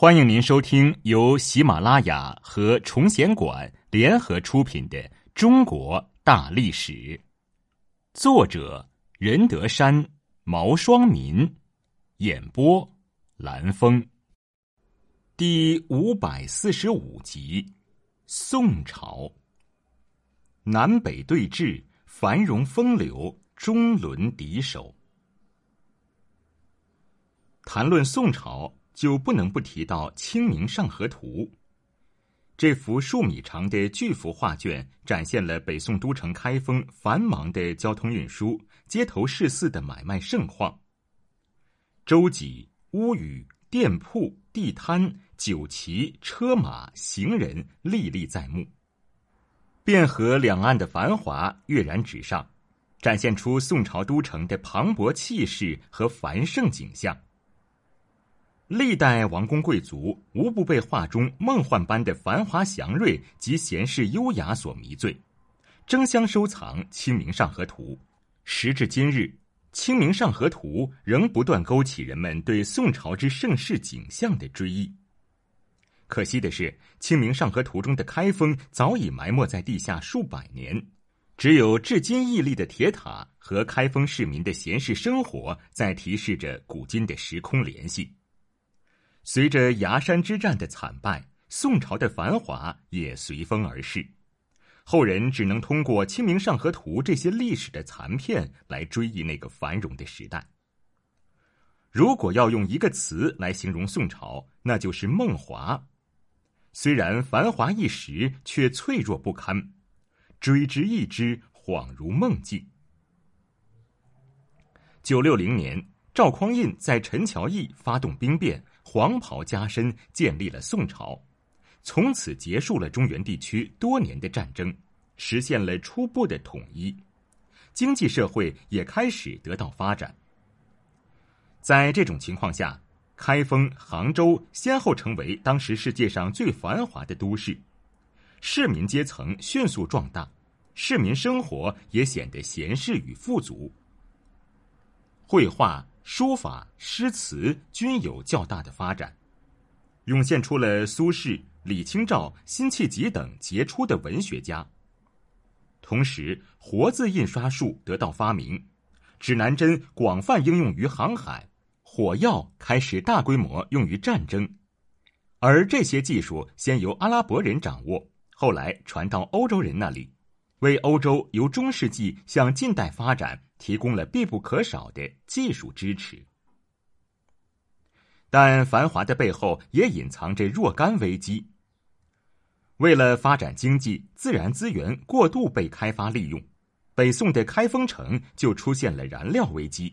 欢迎您收听由喜马拉雅和崇贤馆联合出品的《中国大历史》，作者任德山、毛双民，演播蓝峰，第五百四十五集：宋朝南北对峙，繁荣风流，中伦敌手。谈论宋朝。就不能不提到《清明上河图》。这幅数米长的巨幅画卷，展现了北宋都城开封繁忙的交通运输、街头市肆的买卖盛况。舟楫、屋宇、店铺、地摊、酒旗、车马、行人历历在目，汴河两岸的繁华跃然纸上，展现出宋朝都城的磅礴气势和繁盛景象。历代王公贵族无不被画中梦幻般的繁华祥瑞及闲适优雅所迷醉，争相收藏《清明上河图》。时至今日，《清明上河图》仍不断勾起人们对宋朝之盛世景象的追忆。可惜的是，《清明上河图》中的开封早已埋没在地下数百年，只有至今屹立的铁塔和开封市民的闲适生活，在提示着古今的时空联系。随着崖山之战的惨败，宋朝的繁华也随风而逝。后人只能通过《清明上河图》这些历史的残片来追忆那个繁荣的时代。如果要用一个词来形容宋朝，那就是梦华。虽然繁华一时，却脆弱不堪，追之一之，恍如梦境。九六零年，赵匡胤在陈桥驿发动兵变。黄袍加身，建立了宋朝，从此结束了中原地区多年的战争，实现了初步的统一，经济社会也开始得到发展。在这种情况下，开封、杭州先后成为当时世界上最繁华的都市，市民阶层迅速壮大，市民生活也显得闲适与富足，绘画。书法、诗词均有较大的发展，涌现出了苏轼、李清照、辛弃疾等杰出的文学家。同时，活字印刷术得到发明，指南针广泛应用于航海，火药开始大规模用于战争。而这些技术先由阿拉伯人掌握，后来传到欧洲人那里，为欧洲由中世纪向近代发展。提供了必不可少的技术支持，但繁华的背后也隐藏着若干危机。为了发展经济，自然资源过度被开发利用，北宋的开封城就出现了燃料危机。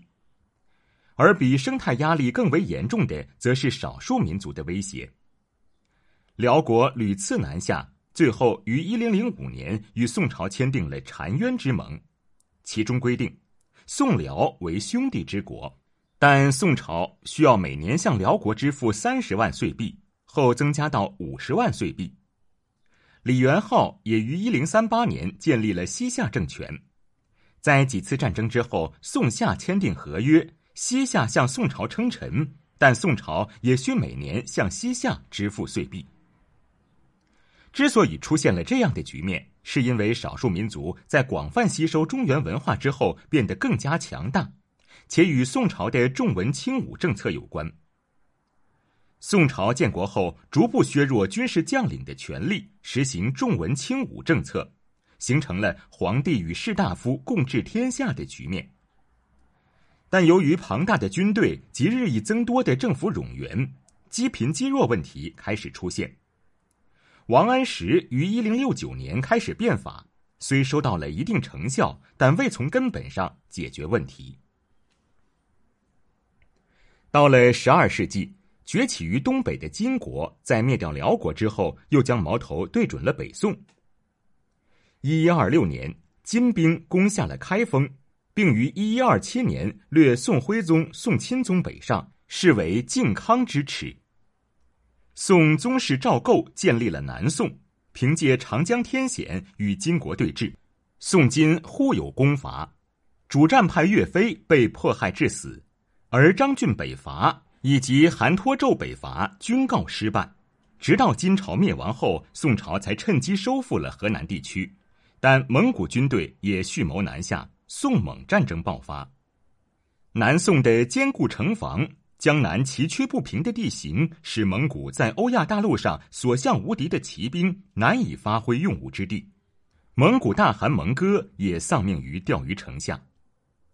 而比生态压力更为严重的，则是少数民族的威胁。辽国屡次南下，最后于一零零五年与宋朝签订了澶渊之盟，其中规定。宋辽为兄弟之国，但宋朝需要每年向辽国支付三十万岁币，后增加到五十万岁币。李元昊也于一零三八年建立了西夏政权，在几次战争之后，宋夏签订合约，西夏向宋朝称臣，但宋朝也需每年向西夏支付岁币。之所以出现了这样的局面。是因为少数民族在广泛吸收中原文化之后变得更加强大，且与宋朝的重文轻武政策有关。宋朝建国后，逐步削弱军事将领的权力，实行重文轻武政策，形成了皇帝与士大夫共治天下的局面。但由于庞大的军队及日益增多的政府冗员，积贫积弱问题开始出现。王安石于一零六九年开始变法，虽收到了一定成效，但未从根本上解决问题。到了十二世纪，崛起于东北的金国在灭掉辽国之后，又将矛头对准了北宋。一一二六年，金兵攻下了开封，并于一一二七年掠宋徽宗、宋钦宗北上，视为靖康之耻。宋宗室赵构建立了南宋，凭借长江天险与金国对峙。宋金互有攻伐，主战派岳飞被迫害致死，而张俊北伐以及韩托胄北伐均告失败。直到金朝灭亡后，宋朝才趁机收复了河南地区，但蒙古军队也蓄谋南下，宋蒙战争爆发。南宋的坚固城防、江南崎岖不平的地形，使蒙古在欧亚大陆上所向无敌的骑兵难以发挥用武之地。蒙古大汗蒙哥也丧命于钓鱼城下。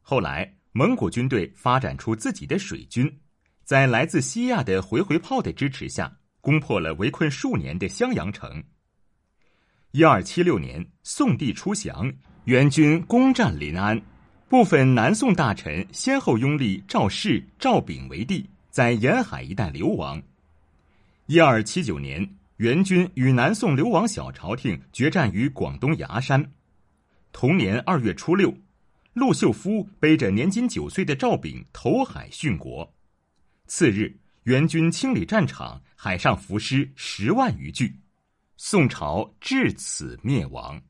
后来，蒙古军队发展出自己的水军，在来自西亚的回回炮的支持下。攻破了围困数年的襄阳城。一二七六年，宋帝出降，元军攻占临安，部分南宋大臣先后拥立赵氏、赵昺为帝，在沿海一带流亡。一二七九年，元军与南宋流亡小朝廷决战于广东崖山。同年二月初六，陆秀夫背着年仅九岁的赵昺投海殉国。次日。元军清理战场，海上浮尸十万余具，宋朝至此灭亡。